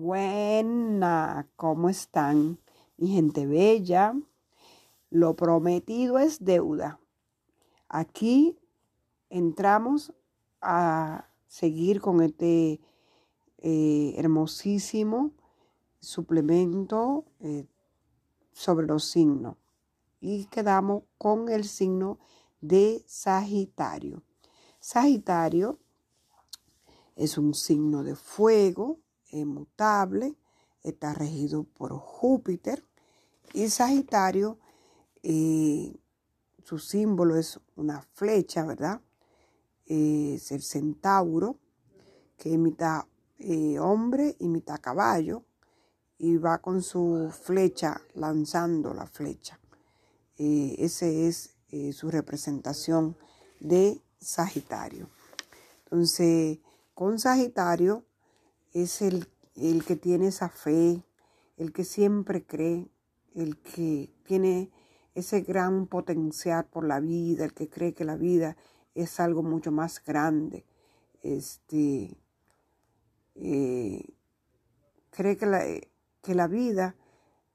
Buena, ¿cómo están? Mi gente bella, lo prometido es deuda. Aquí entramos a seguir con este eh, hermosísimo suplemento eh, sobre los signos y quedamos con el signo de Sagitario. Sagitario es un signo de fuego, es mutable, está regido por Júpiter y Sagitario, eh, su símbolo es una flecha, ¿verdad? es el centauro, que es mitad eh, hombre y mitad caballo, y va con su flecha lanzando la flecha. Eh, esa es su representación de Sagitario. Entonces, con Sagitario es el, el que tiene esa fe, el que siempre cree, el que tiene ese gran potencial por la vida, el que cree que la vida es algo mucho más grande. Este, eh, cree que la, que la vida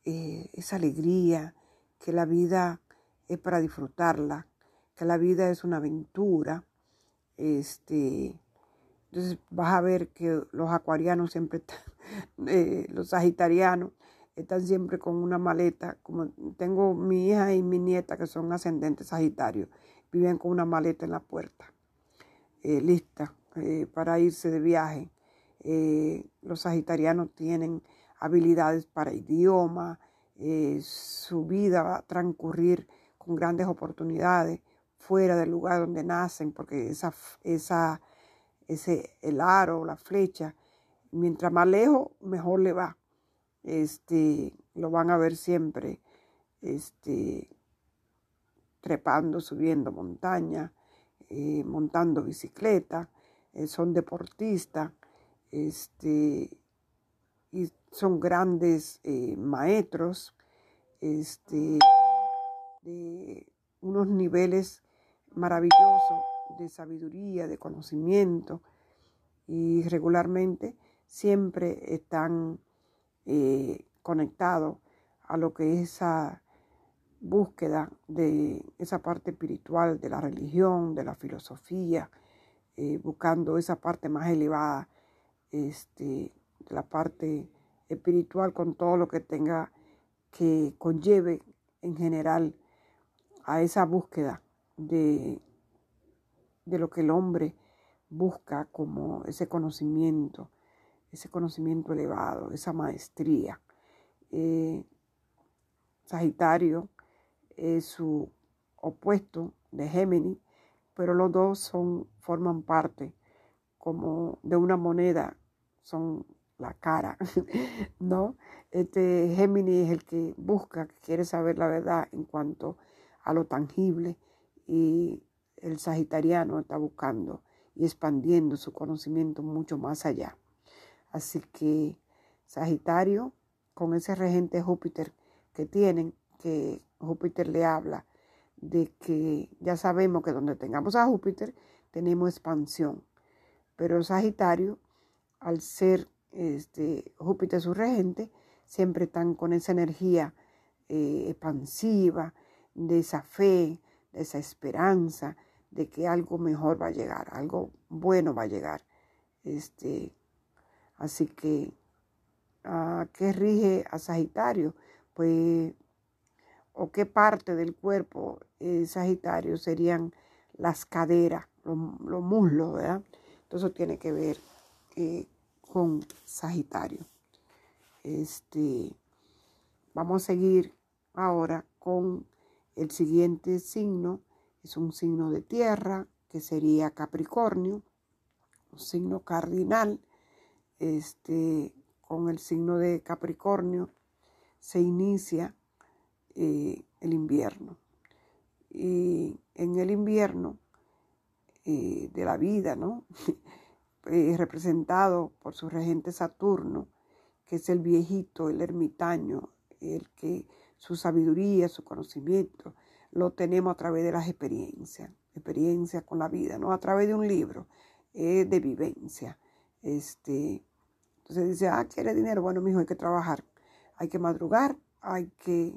eh, es alegría, que la vida es para disfrutarla, que la vida es una aventura. Este, entonces vas a ver que los acuarianos siempre están, eh, los sagitarianos están siempre con una maleta. Como tengo mi hija y mi nieta que son ascendentes sagitarios, viven con una maleta en la puerta, eh, lista eh, para irse de viaje. los sagitarianos tienen habilidades para idioma, su vida va a transcurrir con grandes oportunidades fuera del lugar donde nacen, porque esa, esa ese, el aro, la flecha, mientras más lejos, mejor le va. Este, lo van a ver siempre, este, trepando, subiendo montaña, eh, montando bicicleta, eh, son deportistas, este, y son grandes eh, maestros, este, de unos niveles maravillosos de sabiduría, de conocimiento y regularmente siempre están eh, conectados a lo que es esa búsqueda de esa parte espiritual de la religión, de la filosofía, eh, buscando esa parte más elevada, este, de la parte espiritual con todo lo que tenga que conlleve en general a esa búsqueda de de lo que el hombre busca como ese conocimiento, ese conocimiento elevado, esa maestría. Eh, Sagitario es su opuesto de Géminis, pero los dos son, forman parte como de una moneda, son la cara, ¿no? Este Géminis es el que busca, quiere saber la verdad en cuanto a lo tangible y el sagitariano está buscando y expandiendo su conocimiento mucho más allá. Así que Sagitario, con ese regente Júpiter que tienen, que Júpiter le habla de que ya sabemos que donde tengamos a Júpiter tenemos expansión. Pero Sagitario, al ser este, Júpiter su regente, siempre están con esa energía eh, expansiva, de esa fe, de esa esperanza, de que algo mejor va a llegar, algo bueno va a llegar. Este, así que, ah, ¿qué rige a Sagitario? Pues, o qué parte del cuerpo es Sagitario serían las caderas, los, muslos, ¿verdad? Entonces tiene que ver eh, con Sagitario. Este, vamos a seguir ahora con el siguiente signo es un signo de tierra, que sería Capricornio, un signo cardinal. Este, con el signo de Capricornio se inicia eh, el invierno. Y en el invierno eh, de la vida, ¿no? es representado por su regente Saturno, que es el viejito, el ermitaño, el que su sabiduría, su conocimiento, lo tenemos a través de las experiencias, experiencias con la vida, no a través de un libro, de vivencia. Este, Entonces dice, ah, quiere dinero. Bueno, mi hijo, hay que trabajar. Hay que madrugar, hay que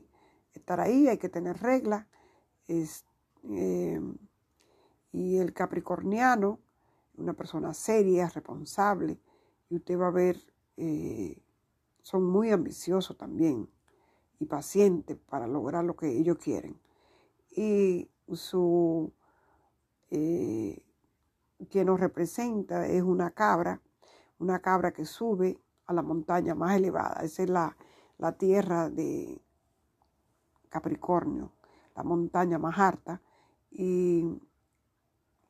estar ahí, hay que tener reglas. Eh, y el capricorniano, una persona seria, responsable, y usted va a ver, eh, son muy ambiciosos también y pacientes para lograr lo que ellos quieren. Y su, eh, quien nos representa es una cabra, una cabra que sube a la montaña más elevada. Esa es la, la tierra de Capricornio, la montaña más alta. Y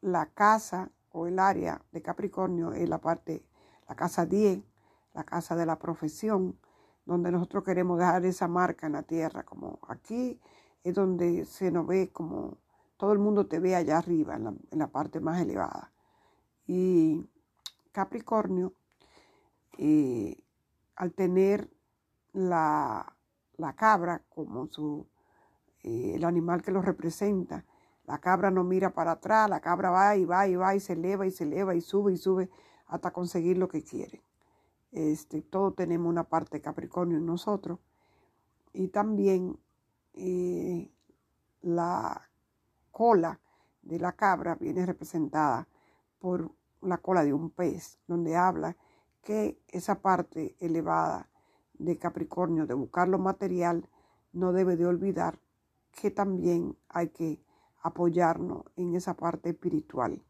la casa o el área de Capricornio es la parte, la casa 10, la casa de la profesión, donde nosotros queremos dejar esa marca en la tierra, como aquí es donde se nos ve como todo el mundo te ve allá arriba, en la, parte más elevada. Y Capricornio, eh, al tener la, cabra como su, eh, el animal que lo representa, la cabra no mira para atrás, la cabra va y va y va y se eleva y se eleva y sube y sube hasta conseguir lo que quiere. Este, todos tenemos una parte Capricornio en nosotros. Y también la cola de la cabra viene representada por la cola de un pez, donde habla que esa parte elevada de Capricornio de buscar lo material no debe de olvidar que también hay que apoyarnos en esa parte espiritual,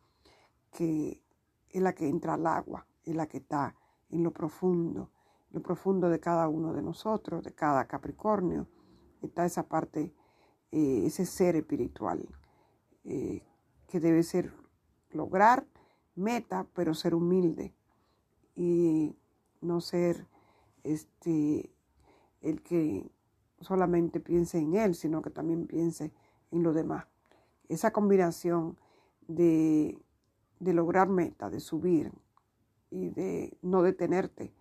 que es la que entra al agua, es la que está en lo profundo, lo profundo de cada uno de nosotros, de cada Capricornio, está esa parte, eh, ese ser espiritual, eh, que debe ser lograr meta, pero ser humilde y no ser este el que solamente piense en él, sino que también piense en lo demás. Esa combinación de, lograr meta, de subir y de no detenerte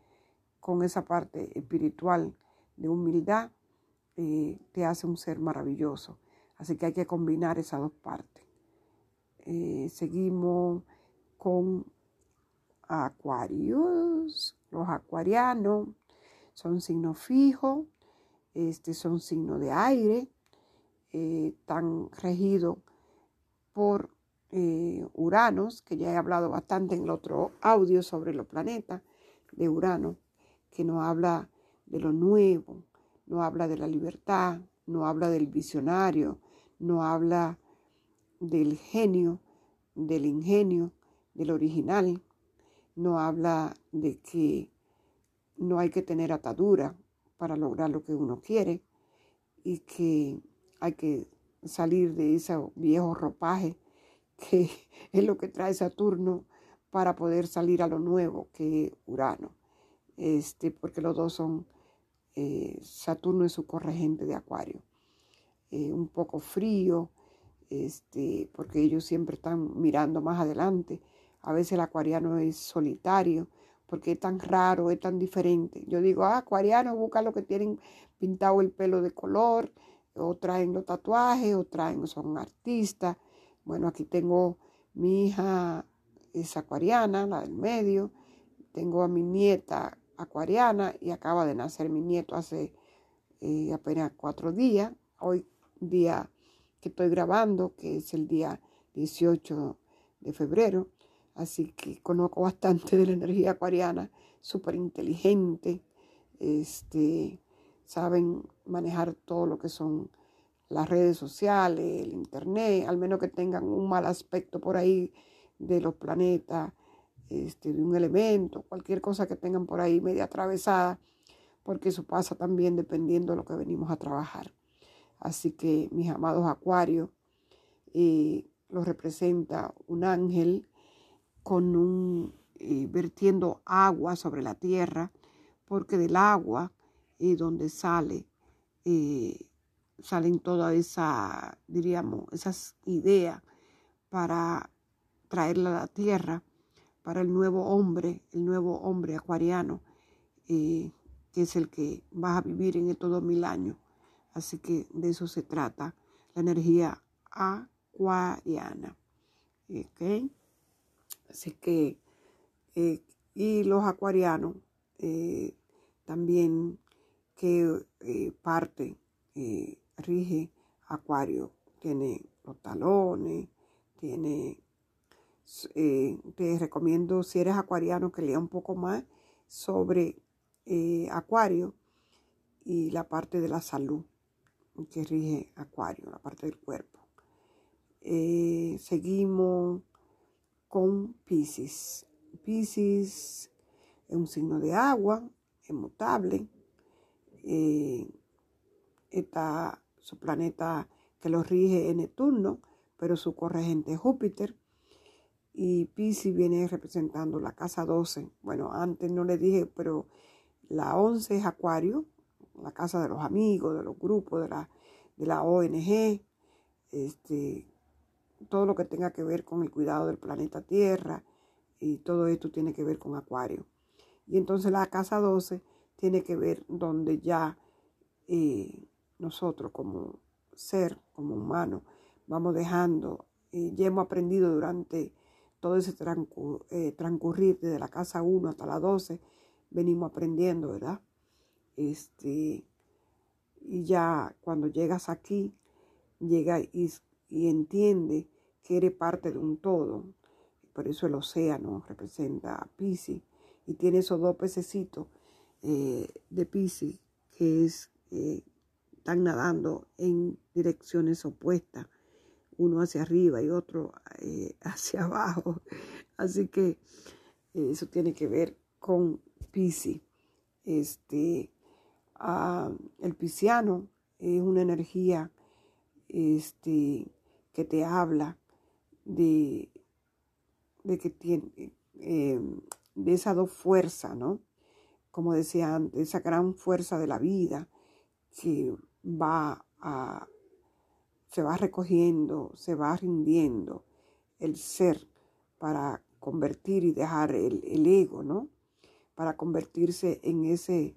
con esa parte espiritual de humildad, eh, te hace un ser maravilloso. Así que hay que combinar esas dos partes. Eh, seguimos con Acuarios. Los acuarianos son signos fijos, este, son signos de aire, eh, están regidos por eh, Uranos, que ya he hablado bastante en el otro audio sobre los planetas de Urano, que nos habla de lo nuevo, no habla de la libertad, no habla del visionario, no habla del genio, del ingenio, del original, no habla de que no hay que tener atadura para lograr lo que uno quiere y que hay que salir de ese viejo ropaje que es lo que trae Saturno para poder salir a lo nuevo que Urano. Este, porque los dos son, eh, Saturno es su corregente de Acuario. Eh, un poco frío, este, porque ellos siempre están mirando más adelante. A veces el acuariano es solitario, porque es tan raro, es tan diferente. Yo digo, ah, acuariano, busca lo que tienen pintado el pelo de color, o traen los tatuajes, o traen, son artistas. Bueno, aquí tengo mi hija es acuariana, la del medio. Tengo a mi nieta acuariana y acaba de nacer mi nieto hace eh, apenas cuatro días. Hoy día que estoy grabando, que es el día 18 de febrero. Así que conozco bastante de la energía acuariana, súper inteligente. Este, saben manejar todo lo que son las redes sociales, el internet, al menos que tengan un mal aspecto por ahí de los planetas, este, de un elemento, cualquier cosa que tengan por ahí media atravesada, porque eso pasa también dependiendo de lo que venimos a trabajar. Así que mis amados acuarios, eh, los representa un ángel con un eh, vertiendo agua sobre la tierra, porque del agua es donde sale, eh, salen todas esas, diríamos, esas ideas para traerla a la tierra, para el nuevo hombre, el nuevo hombre acuariano, que es el que va a vivir en estos dos mil años. Así que de eso se trata la energía acuariana. ¿Okay? Así que, eh, y los acuarianos eh, también qué eh, parte eh, rige Acuario. Tiene los talones, tiene... te recomiendo, si eres acuariano, que lea un poco más sobre Acuario y la parte de la salud que rige Acuario, la parte del cuerpo. seguimos con Pisces. Pisces es un signo de agua, es mutable. Eh, está su planeta que lo rige en Neptuno, pero su corregente es Júpiter. Y Pisces viene representando la casa 12. Bueno, antes no le dije, pero la 11 es Acuario, la casa de los amigos, de los grupos, de la, de la ONG, este, todo lo que tenga que ver con el cuidado del planeta Tierra y todo esto tiene que ver con Acuario. Y entonces la casa 12 tiene que ver donde ya eh, nosotros como ser, como humano, vamos dejando, eh, ya hemos aprendido durante todo ese eh, transcurrir desde la casa 1 hasta la 12, venimos aprendiendo, ¿verdad? Este, y ya cuando llegas aquí, llega y y entiende que eres parte de un todo. Por eso el océano representa a Pisces y tiene esos dos pececitos eh, de Pisces que es, eh, están nadando en direcciones opuestas, uno hacia arriba y otro eh, hacia abajo. Así que eso tiene que ver con Pisces. Este, ah, el pisciano es una energía este, que te habla de, de que tiene, em, de esa dos fuerza, ¿no? Como decía antes, esa gran fuerza de la vida que va a, se va recogiendo, se va rindiendo el ser para convertir y dejar el, ego, ¿no? Para convertirse en ese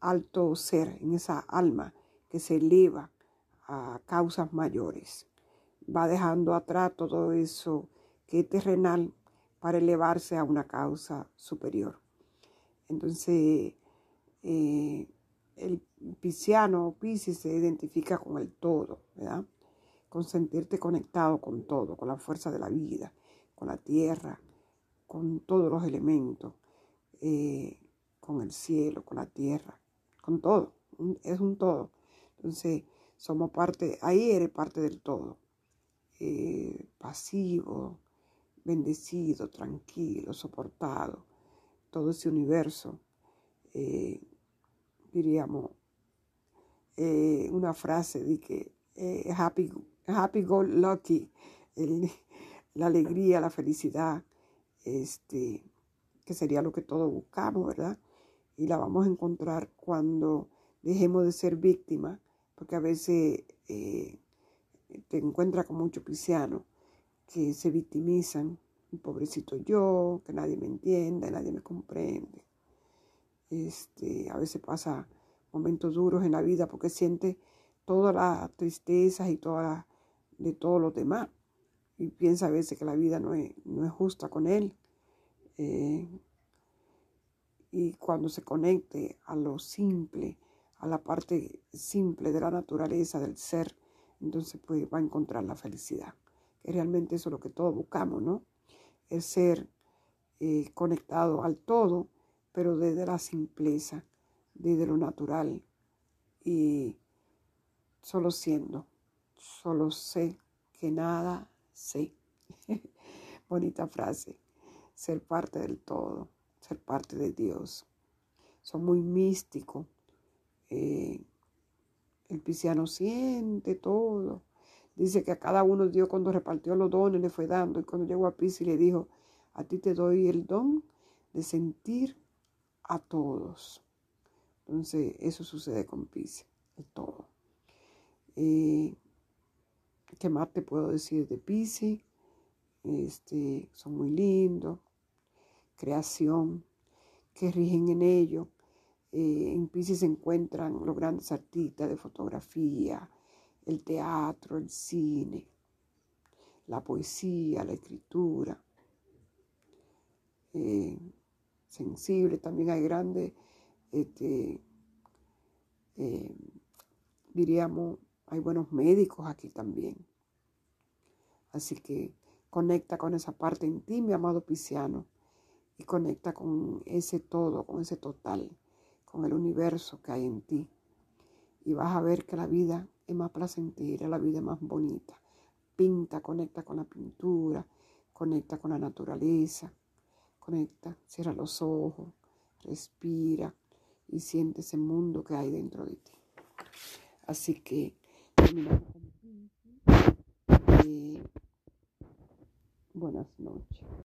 alto ser, en esa alma que se eleva a causas mayores va dejando atrás todo eso que es terrenal para elevarse a una causa superior. Entonces, eh, el pisciano o piscis se identifica con el todo, ¿verdad? Con sentirte conectado con todo, con la fuerza de la vida, con la tierra, con todos los elementos, eh, con el cielo, con la tierra, con todo. Es un todo. Entonces, somos parte, ahí eres parte del todo. Eh, pasivo, bendecido, tranquilo, soportado, todo ese universo, eh, diríamos, una frase de que happy, happy go lucky, la alegría, la felicidad, este, que sería lo que todos buscamos, ¿verdad? Y la vamos a encontrar cuando dejemos de ser víctimas, porque a veces te encuentras con muchos cristianos que se victimizan, pobrecito yo, que nadie me entiende, nadie me comprende. Este, a veces pasa momentos duros en la vida porque siente todas las tristezas y toda de todos los demás. Y piensa a veces que la vida no es, no es justa con él. Eh, y cuando se conecte a lo simple, a la parte simple de la naturaleza del ser, entonces pues va a encontrar la felicidad. Que realmente eso es lo que todos buscamos, ¿no? Es ser eh, conectado al todo, pero desde la simpleza, desde lo natural y solo siendo, solo sé que nada sé. Bonita frase, ser parte del todo, ser parte de Dios. Son muy místicos. Eh, el pisciano siente todo. Dice que a cada uno Dios cuando repartió los dones le fue dando. Y cuando llegó a Piscis le dijo, a ti te doy el don de sentir a todos. Entonces eso sucede con Piscis, el todo. Eh, ¿Qué más te puedo decir de Piscis? Este, son muy lindos. Creación, que rigen en ello eh, en Pisces se encuentran los grandes artistas de fotografía, el teatro, el cine, la poesía, la escritura. Eh, sensible, también hay grandes, este, eh, diríamos, hay buenos médicos aquí también. Así que conecta con esa parte en ti, mi amado Pisciano, y conecta con ese todo, con ese total, con el universo que hay en ti. Y vas a ver que la vida es más placentera, la vida es más bonita. Pinta, conecta con la pintura, conecta con la naturaleza, conecta, cierra los ojos, respira y siente ese mundo que hay dentro de ti. Así que eh, buenas noches.